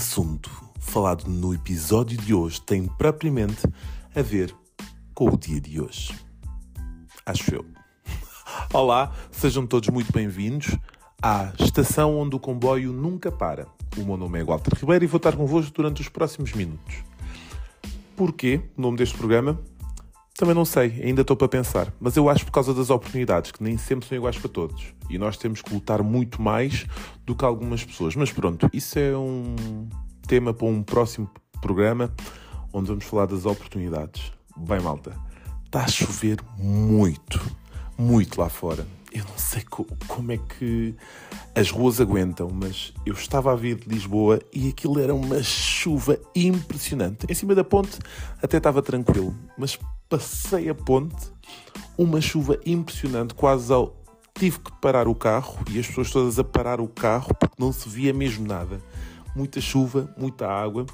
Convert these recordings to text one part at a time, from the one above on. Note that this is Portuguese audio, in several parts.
assunto falado no episódio de hoje tem propriamente a ver com o dia de hoje. Acho eu. Olá, sejam todos muito bem-vindos à estação onde o comboio nunca para. O meu nome é Walter Ribeiro e vou estar convosco durante os próximos minutos. Porquê o nome deste programa? Também não sei, ainda estou para pensar. Mas eu acho por causa das oportunidades, que nem sempre são iguais para todos. E nós temos que lutar muito mais do que algumas pessoas. Mas pronto, isso é um tema para um próximo programa onde vamos falar das oportunidades. Bem, malta, está a chover muito, muito lá fora. Eu não sei co como é que as ruas aguentam, mas eu estava a vir de Lisboa e aquilo era uma chuva impressionante. Em cima da ponte até estava tranquilo, mas passei a ponte, uma chuva impressionante, quase ao. Tive que parar o carro e as pessoas todas a parar o carro porque não se via mesmo nada. Muita chuva, muita água.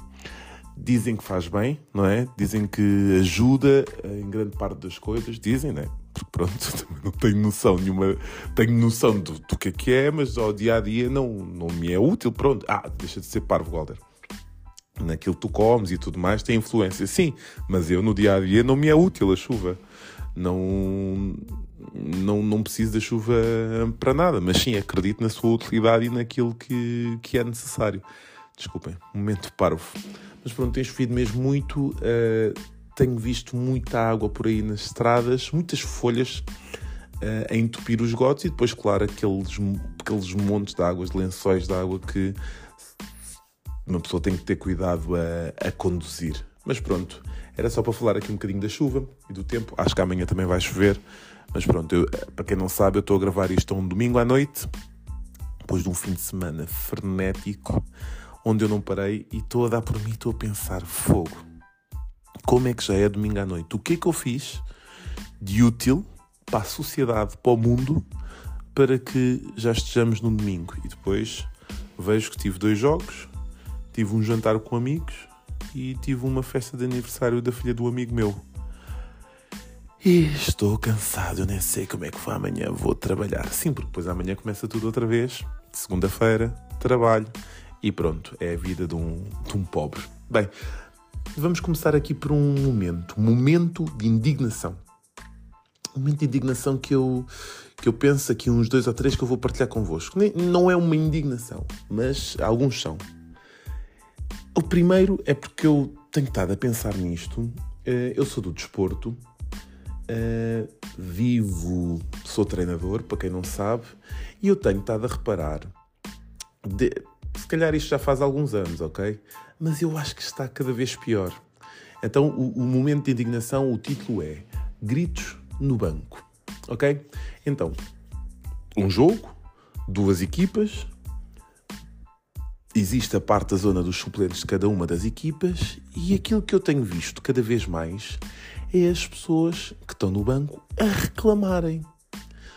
Dizem que faz bem, não é? Dizem que ajuda em grande parte das coisas. Dizem, não é? Porque pronto, também não tenho noção nenhuma. Tenho noção do, do que é que é, mas ao dia a dia não, não me é útil. Pronto. Ah, deixa de ser parvo, Walter naquilo que tu comes e tudo mais, tem influência, sim, mas eu no dia a dia não me é útil a chuva. Não, não, não preciso da chuva para nada, mas sim acredito na sua utilidade e naquilo que, que é necessário. Desculpem, momento parvo. Mas pronto, tem chovido mesmo muito. Uh, tenho visto muita água por aí nas estradas, muitas folhas uh, a entupir os gotos e depois, claro, aqueles, aqueles montes de águas, lençóis de água que uma pessoa tem que ter cuidado a, a conduzir. Mas pronto, era só para falar aqui um bocadinho da chuva e do tempo. Acho que amanhã também vai chover. Mas pronto, eu, para quem não sabe, eu estou a gravar isto um domingo à noite, depois de um fim de semana frenético, onde eu não parei e estou a dar por mim, estou a pensar: fogo, como é que já é domingo à noite? O que é que eu fiz de útil para a sociedade, para o mundo, para que já estejamos no domingo? E depois vejo que tive dois jogos, tive um jantar com amigos e tive uma festa de aniversário da filha do amigo meu. E estou cansado, eu nem sei como é que foi amanhã, vou trabalhar. Sim, porque depois amanhã começa tudo outra vez. Segunda-feira, trabalho e pronto, é a vida de um, de um pobre. Bem, vamos começar aqui por um momento, momento de indignação. Um momento de indignação que eu, que eu penso aqui uns dois ou três que eu vou partilhar convosco. Não é uma indignação, mas alguns são. O primeiro é porque eu tenho estado a pensar nisto. Eh, eu sou do desporto, eh, vivo, sou treinador, para quem não sabe, e eu tenho estado a reparar. De, se calhar isto já faz alguns anos, ok? Mas eu acho que está cada vez pior. Então, o, o momento de indignação, o título é Gritos no Banco, ok? Então, um jogo, duas equipas, existe a parte da zona dos suplentes de cada uma das equipas e aquilo que eu tenho visto cada vez mais é as pessoas que estão no banco a reclamarem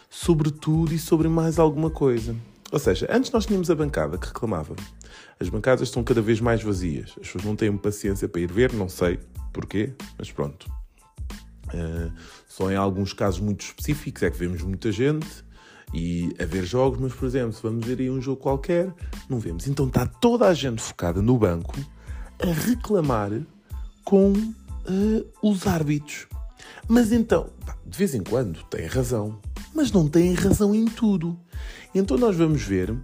sobre tudo e sobre mais alguma coisa. Ou seja, antes nós tínhamos a bancada que reclamava. As bancadas estão cada vez mais vazias. As pessoas não têm paciência para ir ver, não sei porquê, mas pronto. Uh, só em alguns casos muito específicos é que vemos muita gente e a ver jogos, mas por exemplo, se vamos ver aí um jogo qualquer, não vemos. Então está toda a gente focada no banco a reclamar com uh, os árbitros. Mas então, de vez em quando tem razão, mas não tem razão em tudo. Então nós vamos ver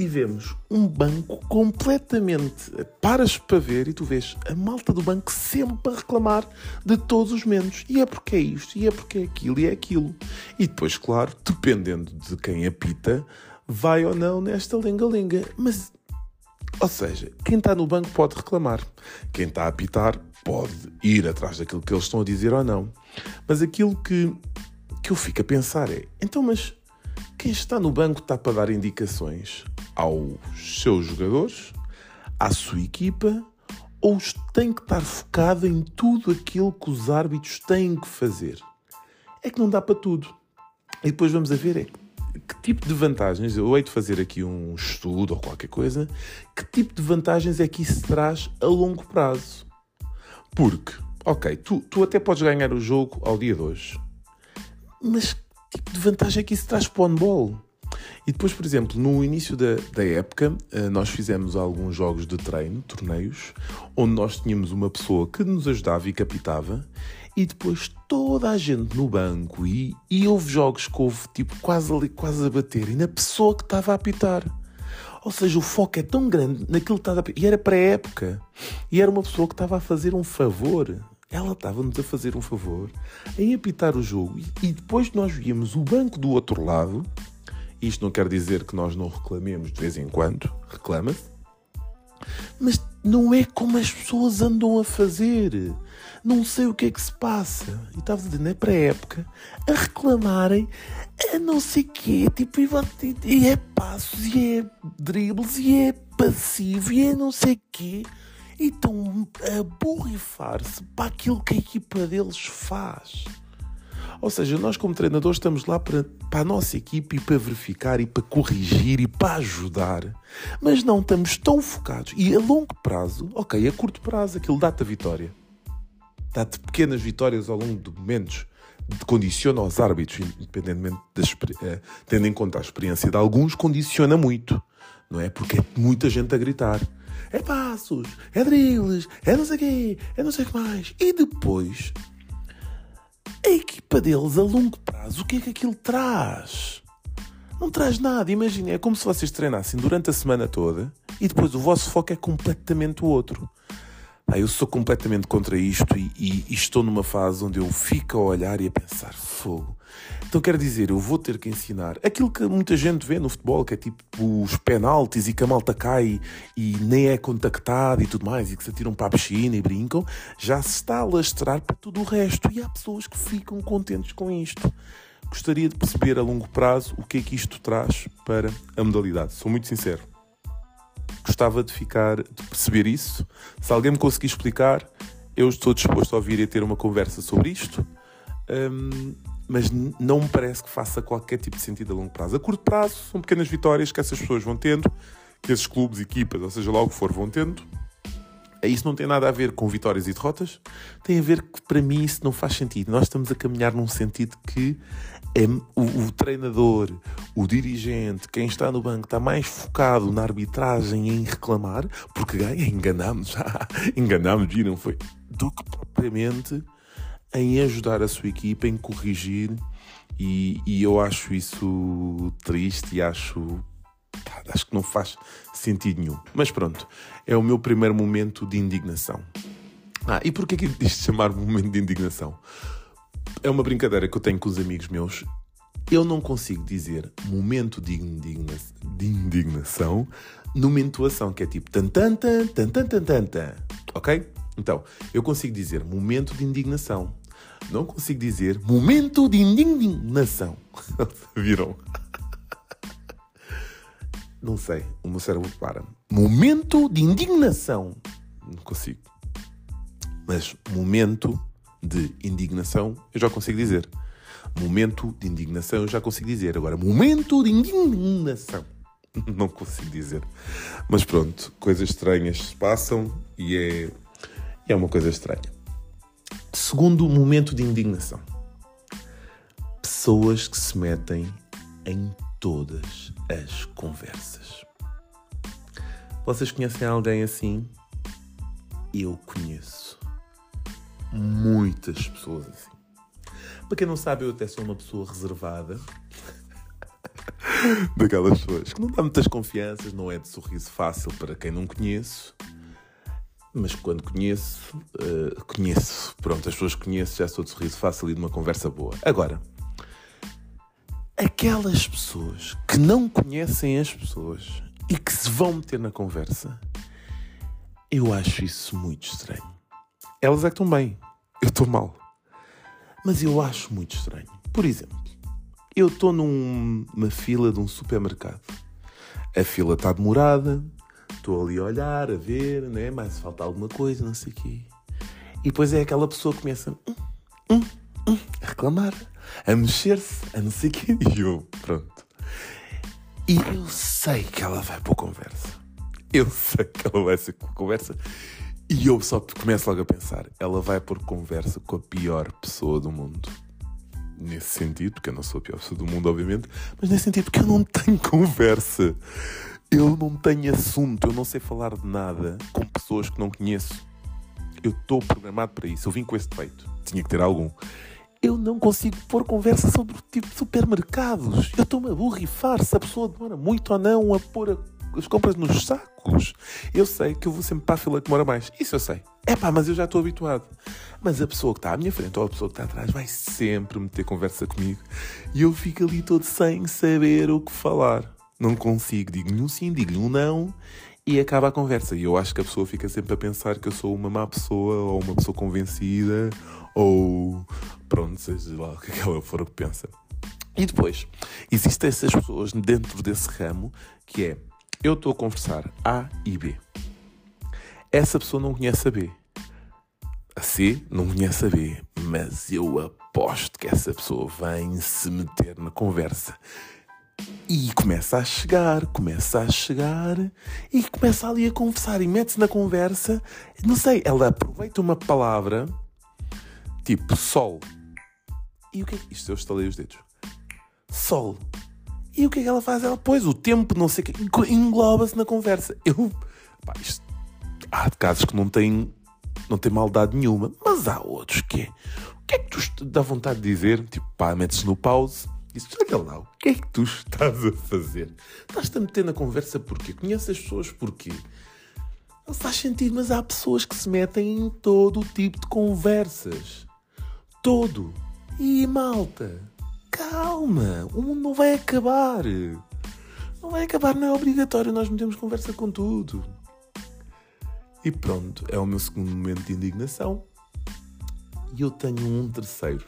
e vemos um banco completamente. Paras para ver e tu vês a malta do banco sempre a reclamar de todos os menos. E é porque é isto, e é porque é aquilo, e é aquilo. E depois, claro, dependendo de quem apita, vai ou não nesta lenga-lenga. Mas, ou seja, quem está no banco pode reclamar. Quem está a apitar pode ir atrás daquilo que eles estão a dizer ou não. Mas aquilo que, que eu fico a pensar é: então, mas quem está no banco está para dar indicações aos seus jogadores, à sua equipa, ou tem que estar focado em tudo aquilo que os árbitros têm que fazer? É que não dá para tudo. E depois vamos a ver é que tipo de vantagens, eu hei de fazer aqui um estudo ou qualquer coisa, que tipo de vantagens é que isso traz a longo prazo? Porque, ok, tu, tu até podes ganhar o jogo ao dia de hoje, mas tipo de vantagem é que isso traz para o handball? E depois, por exemplo, no início da, da época, eh, nós fizemos alguns jogos de treino, torneios, onde nós tínhamos uma pessoa que nos ajudava e capitava, e depois toda a gente no banco, e, e houve jogos que houve tipo quase ali, quase a bater, e na pessoa que estava a apitar. Ou seja, o foco é tão grande naquilo que estava a apitar. E era para a época. E era uma pessoa que estava a fazer um favor. Ela estava-nos a fazer um favor em apitar o jogo. E, e depois nós víamos o banco do outro lado isto não quer dizer que nós não reclamemos de vez em quando, reclama-se, mas não é como as pessoas andam a fazer. Não sei o que é que se passa. E estava não é para a época, a reclamarem a não sei quê. Tipo, e é passos, e é dribles, e é passivo, e é não sei quê. Estão a borrifar-se para aquilo que a equipa deles faz. Ou seja, nós como treinadores estamos lá para, para a nossa equipe e para verificar e para corrigir e para ajudar. Mas não estamos tão focados. E a longo prazo, ok, a curto prazo aquilo dá-te a vitória. Dá-te pequenas vitórias ao longo de momentos. Condiciona os árbitros, independentemente da uh, tendo em conta a experiência de alguns, condiciona muito. Não é? Porque é muita gente a gritar. É passos, é drills, é não sei quê, é não sei o que mais. E depois a equipa deles a longo prazo, o que é que aquilo traz? Não traz nada. Imaginem, é como se vocês treinassem durante a semana toda e depois o vosso foco é completamente o outro. Eu sou completamente contra isto e, e, e, estou numa fase onde eu fico a olhar e a pensar fogo. Então quero dizer, eu vou ter que ensinar aquilo que muita gente vê no futebol, que é tipo os penaltis e que a malta cai e nem é contactado e tudo mais, e que se atiram para a piscina e brincam, já se está a lastrar para tudo o resto. E há pessoas que ficam contentes com isto. Gostaria de perceber a longo prazo o que é que isto traz para a modalidade. Sou muito sincero gostava de ficar, de perceber isso. Se alguém me conseguir explicar, eu estou disposto a ouvir e a ter uma conversa sobre isto. Um, mas não me parece que faça qualquer tipo de sentido a longo prazo. A curto prazo são pequenas vitórias que essas pessoas vão tendo, que esses clubes, equipas, ou seja lá o que for, vão tendo. Isso não tem nada a ver com vitórias e derrotas, tem a ver que para mim isso não faz sentido. Nós estamos a caminhar num sentido que é o, o, treinador, o dirigente, quem está no banco está mais focado na arbitragem em reclamar, porque ganha, enganamos, enganamos e não foi, do que propriamente em ajudar a sua equipa, em corrigir. E, e eu acho isso triste e acho acho que não faz sentido nenhum. Mas pronto, é o meu primeiro momento de indignação. Ah, e porquê que isto chamar momento de indignação? É uma brincadeira que eu tenho com os amigos meus. Eu não consigo dizer momento de, indigna de indignação que é tipo tan tan tan tan tan tan tan, tan. Ok? Então, eu consigo dizer momento de indignação. Não consigo dizer momento de indignação. Viram? Não sei, o meu cérebro para. Momento de indignação. Não consigo. Mas momento de indignação, eu já consigo dizer. Momento de indignação, eu já consigo dizer. Agora, momento de indignação, não consigo dizer. Mas pronto, coisas estranhas se passam e é, é uma coisa estranha. Segundo momento de indignação. Pessoas que se metem em todas as conversas. Vocês conhecem alguém assim? Eu conheço muitas pessoas assim. Para quem não sabe, eu até sou uma pessoa reservada. Daquelas pessoas que não dá muitas confianças, não é de sorriso fácil para quem não conheço. Mas quando conheço, uh, conheço. Pronto, as pessoas que conheço já sou de sorriso fácil e de uma conversa boa. Agora, aquelas pessoas que não conhecem as pessoas e que se vão meter na conversa, eu acho isso muito estranho. Elas é que estão bem, eu estou mal. Mas eu acho muito estranho. Por exemplo, eu estou numa fila de um supermercado. A fila está demorada, estou ali a olhar, a ver, né? mas falta alguma coisa, não sei o quê. E depois é aquela pessoa que começa hum, hum, hum, a reclamar, a mexer-se, a não sei o quê. E eu, pronto. E eu sei que ela vai para a conversa. Eu sei que ela vai ser com a conversa. E eu só começo logo a pensar: ela vai por conversa com a pior pessoa do mundo. nesse sentido, porque eu não sou a pior pessoa do mundo, obviamente, mas nesse sentido porque eu não tenho conversa. Eu não tenho assunto, eu não sei falar de nada com pessoas que não conheço. Eu estou programado para isso, eu vim com esse defeito. Tinha que ter algum. Eu não consigo pôr conversa sobre tipo supermercados. Eu estou-me a borrifar se a pessoa demora muito ou não a pôr as compras nos sacos. Eu sei que eu vou sempre para a fila que demora mais. Isso eu sei. É pá, mas eu já estou habituado. Mas a pessoa que está à minha frente ou a pessoa que está atrás vai sempre meter conversa comigo. E eu fico ali todo sem saber o que falar não consigo, digo-lhe um sim, digo-lhe um não e acaba a conversa. E eu acho que a pessoa fica sempre a pensar que eu sou uma má pessoa ou uma pessoa convencida ou pronto, seja lá o que ela for que pensa. E depois, existem essas pessoas dentro desse ramo que é eu estou a conversar A e B. Essa pessoa não conhece a B. A C não conhece a B. Mas eu aposto que essa pessoa vem se meter na conversa e começa a chegar, começa a chegar e começa ali a conversar e mete-se na conversa. Não sei, ela aproveita uma palavra tipo sol. E o que é que. Isto eu estalei os dedos. Sol. E o que é que ela faz? Ela pôs o tempo, não sei o que, engloba-se na conversa. Eu. Pá, isto, há casos que não têm, não têm maldade nenhuma, mas há outros que é. O que é que tu dá vontade de dizer? Tipo, pá, metes no pause isso, olha lá, o que é que tu estás a fazer? Estás-te a meter na conversa porquê? Conheces as pessoas porquê? Não faz sentido, mas há pessoas que se metem em todo o tipo de conversas. Todo. E malta, calma, o mundo não vai acabar. Não vai acabar, não é obrigatório, nós metemos conversa com tudo. E pronto, é o meu segundo momento de indignação. E eu tenho um terceiro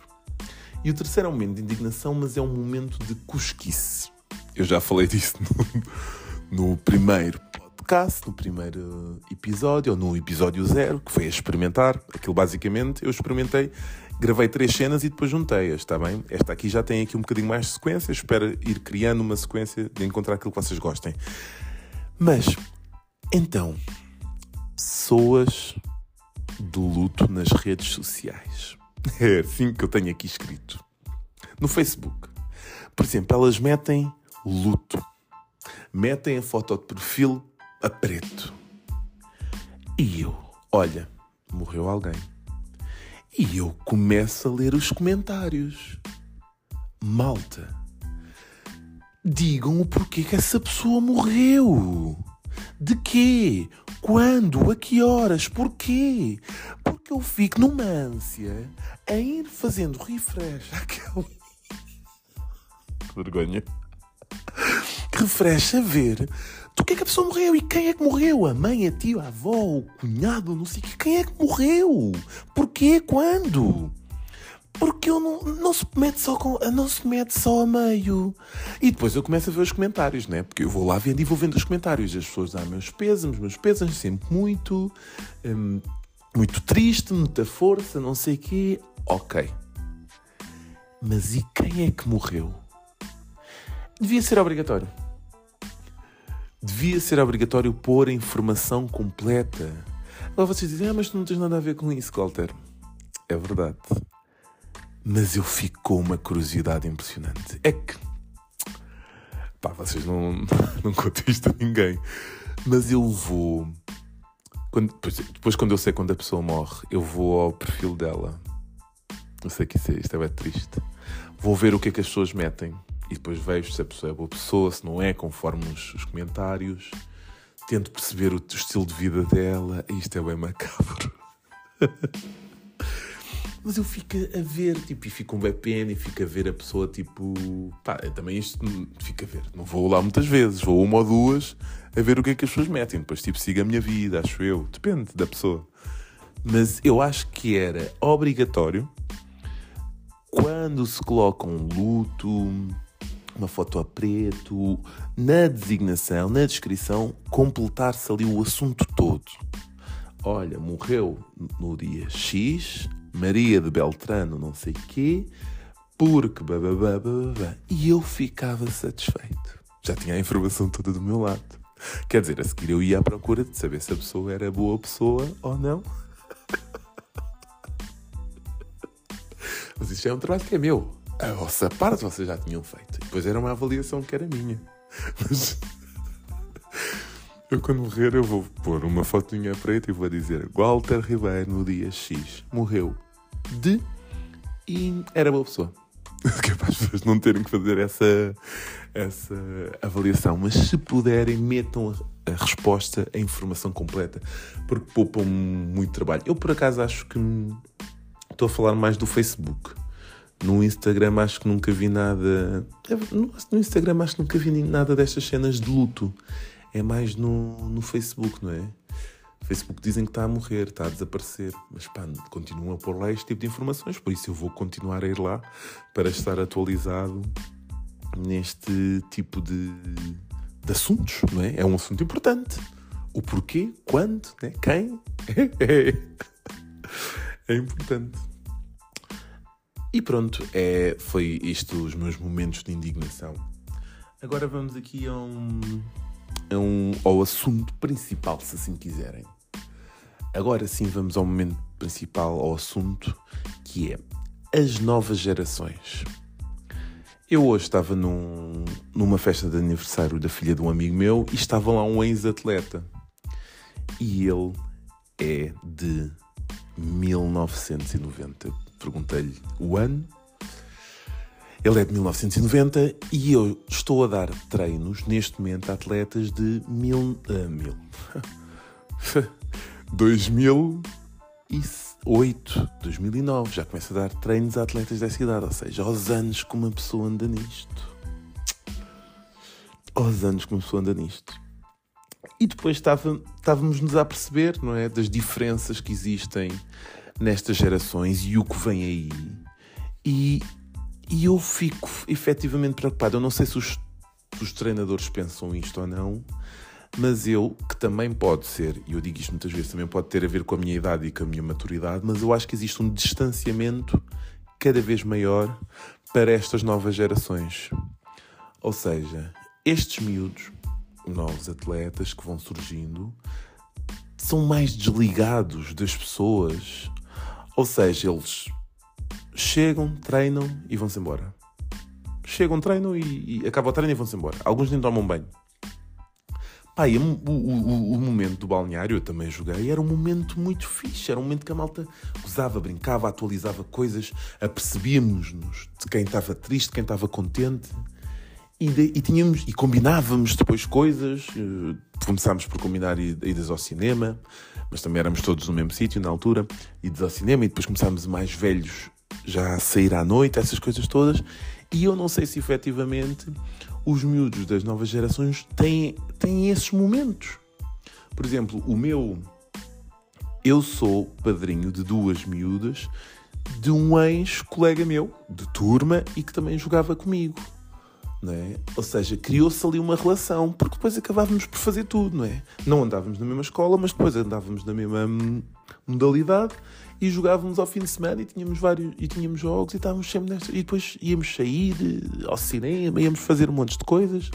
e o terceiro é um momento de indignação, mas é um momento de cosquice. Eu já falei disso no, no primeiro podcast, no primeiro episódio, ou no episódio zero, que foi a experimentar. Aquilo basicamente eu experimentei, gravei três cenas e depois juntei-as, está bem? Esta aqui já tem aqui um bocadinho mais de sequência, espero ir criando uma sequência de encontrar aquilo que vocês gostem. Mas, então, pessoas do luto nas redes sociais. É assim que eu tenho aqui escrito. No Facebook. Por exemplo, elas metem luto. Metem a foto de perfil a preto. E eu, olha, morreu alguém. E eu começo a ler os comentários. Malta, digam o porquê que essa pessoa morreu. De quê? Quando? A que horas? Porquê? Porque eu fico numa ânsia a ir fazendo refresh àquele. que vergonha. Refresh a ver do que é que a pessoa morreu e quem é que morreu? A mãe, a tio, a avó, o cunhado, não sei. Quem é que morreu? Porquê? Quando? Porque eu não, não se mete só com, não se mete só a meio. E depois eu começo a ver os comentários, né? Porque eu vou lá vendo e vou vendo os comentários. As pessoas dão meus pesos, meus pesos, sempre muito, hum, muito triste, muita força, não sei o quê. Ok. Mas e quem é que morreu? Devia ser obrigatório. Devia ser obrigatório pôr a informação completa. Agora vocês dizem, ah, mas tu não tens nada a ver com isso, Walter. É verdade mas eu fico com uma curiosidade impressionante. É que. Pá, vocês não, não contam isto a ninguém. Mas eu vou. Quando, depois, depois, quando eu sei quando a pessoa morre, eu vou ao perfil dela. Eu sei que isso é, isto é bem triste. Vou ver o que é que as pessoas metem. E depois vejo se a pessoa é boa pessoa, se não é, conforme os, os comentários. Tento perceber o, o estilo de vida dela. Isto é bem macabro. Mas eu fico a ver, tipo, e fico um pena e fico a ver a pessoa, tipo, pá, também isto fica a ver. Não vou lá muitas vezes, vou uma ou duas a ver o que é que as pessoas metem. Depois, tipo, siga a minha vida, acho eu. Depende da pessoa. Mas eu acho que era obrigatório quando se coloca um luto, uma foto a preto, na designação, na descrição, completar-se ali o assunto todo. Olha, morreu no dia X, Maria de Beltrano, não sei quê, porque. E eu ficava satisfeito. Já tinha a informação toda do meu lado. Quer dizer, a seguir eu ia à procura de saber se a pessoa era boa pessoa ou não. Mas isto é um trabalho que é meu. A vossa parte vocês já tinham feito. E depois era uma avaliação que era minha. Mas eu quando morrer eu vou pôr uma fotinha preta e vou dizer Walter Ribeiro no dia X morreu de e era boa pessoa. Que é pessoas não terem que fazer essa, essa avaliação. Mas se puderem, metam a, a resposta, a informação completa, porque poupam muito trabalho. Eu, por acaso, acho que estou a falar mais do Facebook. No Instagram acho que nunca vi nada. No Instagram acho que nunca vi nada destas cenas de luto. É mais no, no Facebook, não é? Facebook dizem que está a morrer, está a desaparecer, mas pá, continuam a pôr lá este tipo de informações, por isso eu vou continuar a ir lá para estar atualizado neste tipo de, de assuntos, não é? É um assunto importante. O porquê, quando, né? quem, é importante. E pronto, é, foi isto os meus momentos de indignação. Agora vamos aqui a um, a um, ao assunto principal, se assim quiserem. Agora sim vamos ao momento principal, ao assunto, que é as novas gerações. Eu hoje estava num, numa festa de aniversário da filha de um amigo meu e estava lá um ex-atleta. E ele é de 1990. Perguntei-lhe o ano. Ele é de 1990 e eu estou a dar treinos neste momento a atletas de mil. Uh, mil. 2008, 2009. Já começo a dar treinos a atletas dessa idade. Ou seja, aos anos que uma pessoa anda nisto. Aos anos que uma pessoa anda nisto. E depois estávamos-nos a perceber, não é? Das diferenças que existem nestas gerações e o que vem aí. E, e eu fico efetivamente preocupado. Eu não sei se os, os treinadores pensam isto ou não, mas eu, que também pode ser, e eu digo isto muitas vezes, também pode ter a ver com a minha idade e com a minha maturidade, mas eu acho que existe um distanciamento cada vez maior para estas novas gerações. Ou seja, estes miúdos novos atletas que vão surgindo são mais desligados das pessoas. Ou seja, eles chegam, treinam e vão-se embora. Chegam, treinam e, e acabam o treino e vão-se embora. Alguns nem tomam banho. E o, o, o, momento do balneário, eu também joguei, era um momento muito fixe. Era um momento que a malta usava, brincava, atualizava coisas, apercebíamos-nos de quem estava triste, quem estava contente. E, de, e, tínhamos e combinávamos depois coisas. Uh, começámos por combinar idas ao cinema, mas também éramos todos no mesmo sítio na altura. Idas ao cinema e depois começámos mais velhos já a sair à noite, essas coisas todas. E eu não sei se efetivamente os miúdos das novas gerações têm, têm esses momentos. Por exemplo, o meu. Eu sou padrinho de duas miúdas de um ex-colega meu, de turma, e que também jogava comigo não é? Ou seja, criou-se ali uma relação, porque depois acabávamos por fazer tudo, não é? Não andávamos na mesma escola, mas depois andávamos na mesma modalidade e jogávamos ao fim de semana e tínhamos vários e tínhamos jogos e estávamos sempre nesta e depois íamos sair eh, ao cinema, íamos fazer um monte de coisas.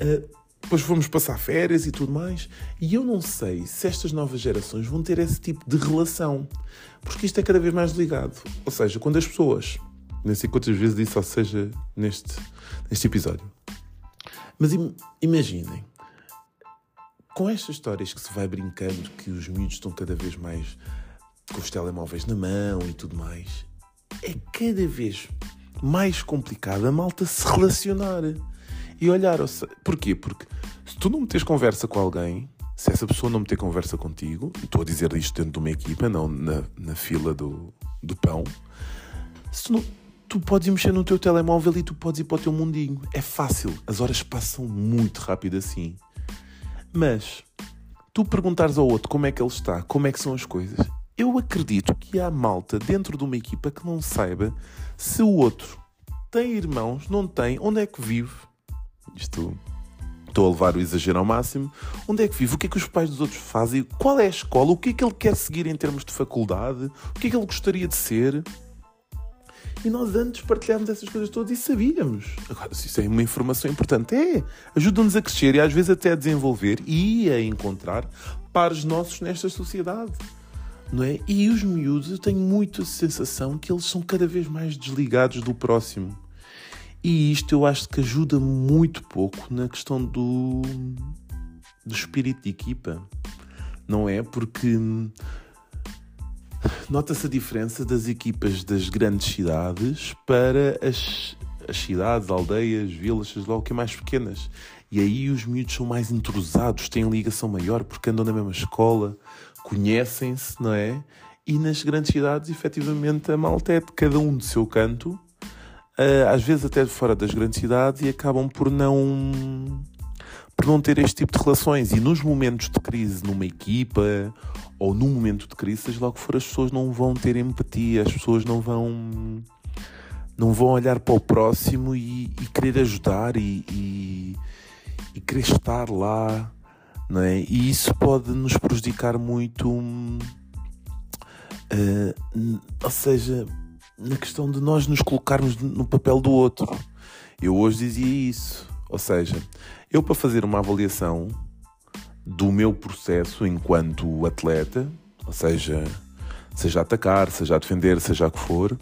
Uh, depois fomos passar férias e tudo mais. E eu não sei se estas novas gerações vão ter esse tipo de relação, porque isto é cada vez mais ligado. Ou seja, quando as pessoas nem sei quantas vezes disse, ou seja, neste, neste episódio. Mas imaginem, com estas histórias que se vai brincando, que os miúdos estão cada vez mais com os telemóveis na mão e tudo mais, é cada vez mais complicado a malta se relacionar e olhar. Porquê? Porque se tu não metes conversa com alguém, se essa pessoa não meter conversa contigo, e estou a dizer isto dentro de uma equipa, não na, na fila do, do pão, se tu não, tu podes mexer no teu telemóvel e tu podes ir para o teu mundinho. É fácil, as horas passam muito rápido assim. Mas tu perguntares ao outro como é que ele está, como é que são as coisas, eu acredito que há malta dentro de uma equipa que não saiba se o outro tem irmãos, não tem, onde é que vive. Isto estou a levar o exagero ao máximo. Onde é que vive? O que é que os pais dos outros fazem? Qual é a escola? O que é que ele quer seguir em termos de faculdade? O que é que ele gostaria de ser? E nós antes partilhámos essas coisas todas e sabíamos. Agora, se isso é uma informação importante, é. Ajuda-nos a crescer e às vezes até a desenvolver e a encontrar pares nossos nesta sociedade. não é? E os miúdos, eu tenho muito a sensação que eles são cada vez mais desligados do próximo. E isto eu acho que ajuda muito pouco na questão do, do espírito de equipa, não é? Porque nota-se a diferença das equipas das grandes cidades para as, as cidades, aldeias, vilas, seja lá o que é mais pequenas. E aí os miúdos são mais entrosados, têm ligação maior porque andam na mesma escola, conhecem-se, não é? E nas grandes cidades, efetivamente, a malta é de cada um do seu canto, eh, às vezes até fora das grandes cidades, e acabam por não por não ter este tipo de relações. E nos momentos de crise numa equipa ou num momento de crise, seja lá o que for, as pessoas não vão ter empatia, as pessoas não vão não vão olhar para o próximo e, e querer ajudar e, e, e, querer estar lá, não é? E isso pode nos prejudicar muito, uh, ou seja, na questão de nós nos colocarmos no papel do outro. Eu hoje dizia isso, ou seja, eu para fazer uma avaliação do meu processo enquanto atleta, ou seja, seja atacar, seja defender, seja o que for,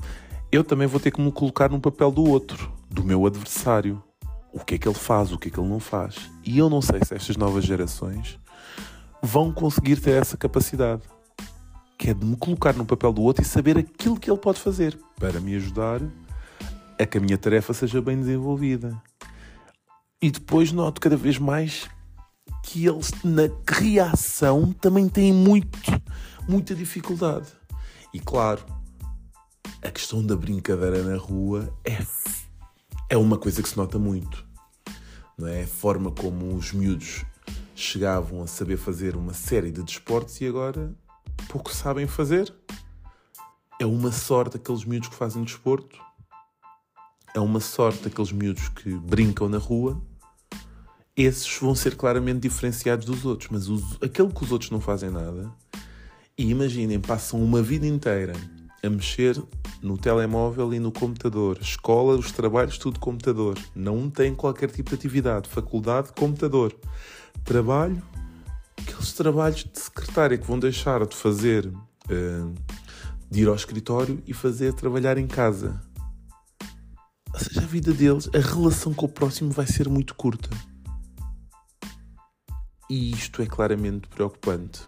eu também vou ter que me colocar no papel do outro, do meu adversário. O que é que ele faz, o que é que ele não faz. E eu não sei se estas novas gerações vão conseguir ter essa capacidade. Que é de me colocar no papel do outro e saber aquilo que ele pode fazer para me ajudar a que a minha tarefa seja bem desenvolvida. E depois noto cada vez mais que eles na criação também têm muito, muita dificuldade. E claro, a questão da brincadeira na rua é, é uma coisa que se nota muito. Não é? A forma como os miúdos chegavam a saber fazer uma série de desportos e agora pouco sabem fazer. É uma sorte aqueles miúdos que fazem desporto. É uma sorte aqueles miúdos que brincam na rua. Esses vão ser claramente diferenciados dos outros. Mas os, aquele que os outros não fazem nada. E imaginem, passam uma vida inteira a mexer no telemóvel e no computador. Escola, os trabalhos, tudo computador. Não tem qualquer tipo de atividade. Faculdade, computador. Trabalho, aqueles trabalhos de secretária que vão deixar de fazer, uh, de ir ao escritório e fazer trabalhar em casa. Ou seja, a vida deles, a relação com o próximo vai ser muito curta. E isto é claramente preocupante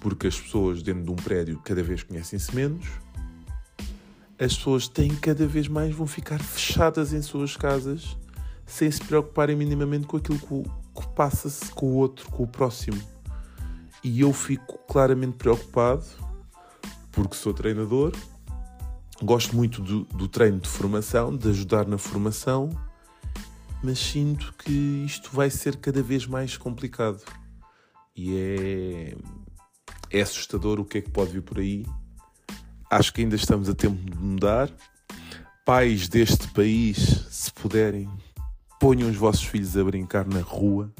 porque as pessoas dentro de um prédio cada vez conhecem-se menos, as pessoas têm cada vez mais vão ficar fechadas em suas casas sem se preocuparem minimamente com aquilo que, que passa-se com o outro, com o próximo. E eu fico claramente preocupado porque sou treinador, gosto muito do, do treino de formação, de ajudar na formação, mas sinto que isto vai ser cada vez mais complicado. E é, é assustador o que é que pode vir por aí. Acho que ainda estamos a tempo de mudar. Pais deste país, se puderem, ponham os vossos filhos a brincar na rua.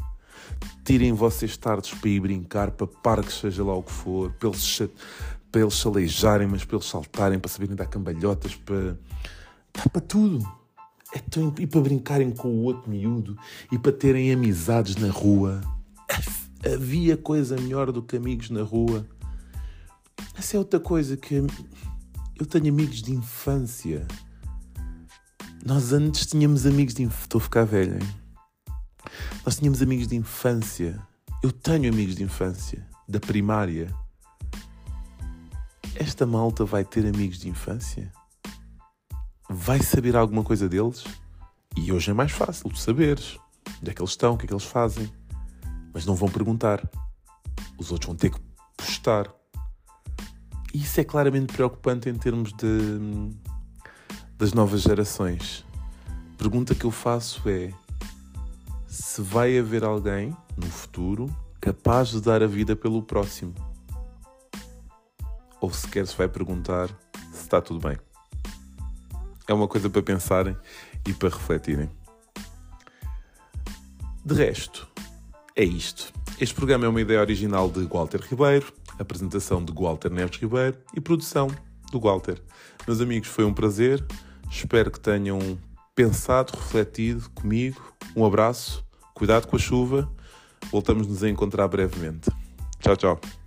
Tirem vocês tardes para ir brincar, para parques, seja lá o que for, para eles, para eles aleijarem, mas para eles saltarem, para saberem dar cambalhotas, para, para tudo. É e para brincarem com o outro miúdo e para terem amizades na rua. Havia coisa melhor do que amigos na rua. Essa é outra coisa que eu tenho amigos de infância. Nós antes tínhamos amigos de infância. Estou a ficar velho, hein? Nós tínhamos amigos de infância. Eu tenho amigos de infância, da primária. Esta malta vai ter amigos de infância? Vai saber alguma coisa deles? E hoje é mais fácil de saberes onde é que eles estão, o que é que eles fazem mas não vão perguntar. Os outros vão ter que postar. Isso é claramente preocupante em termos de, das novas gerações. A pergunta que eu faço é: se vai haver alguém no futuro capaz de dar a vida pelo próximo? Ou sequer se vai perguntar se está tudo bem? É uma coisa para pensarem e para refletirem. De resto, é isto. Este programa é uma ideia original de Walter Ribeiro, apresentação de Walter Neves Ribeiro e produção do Walter. Meus amigos, foi um prazer. Espero que tenham pensado, refletido comigo. Um abraço, cuidado com a chuva. Voltamos nos a encontrar brevemente. Tchau, tchau.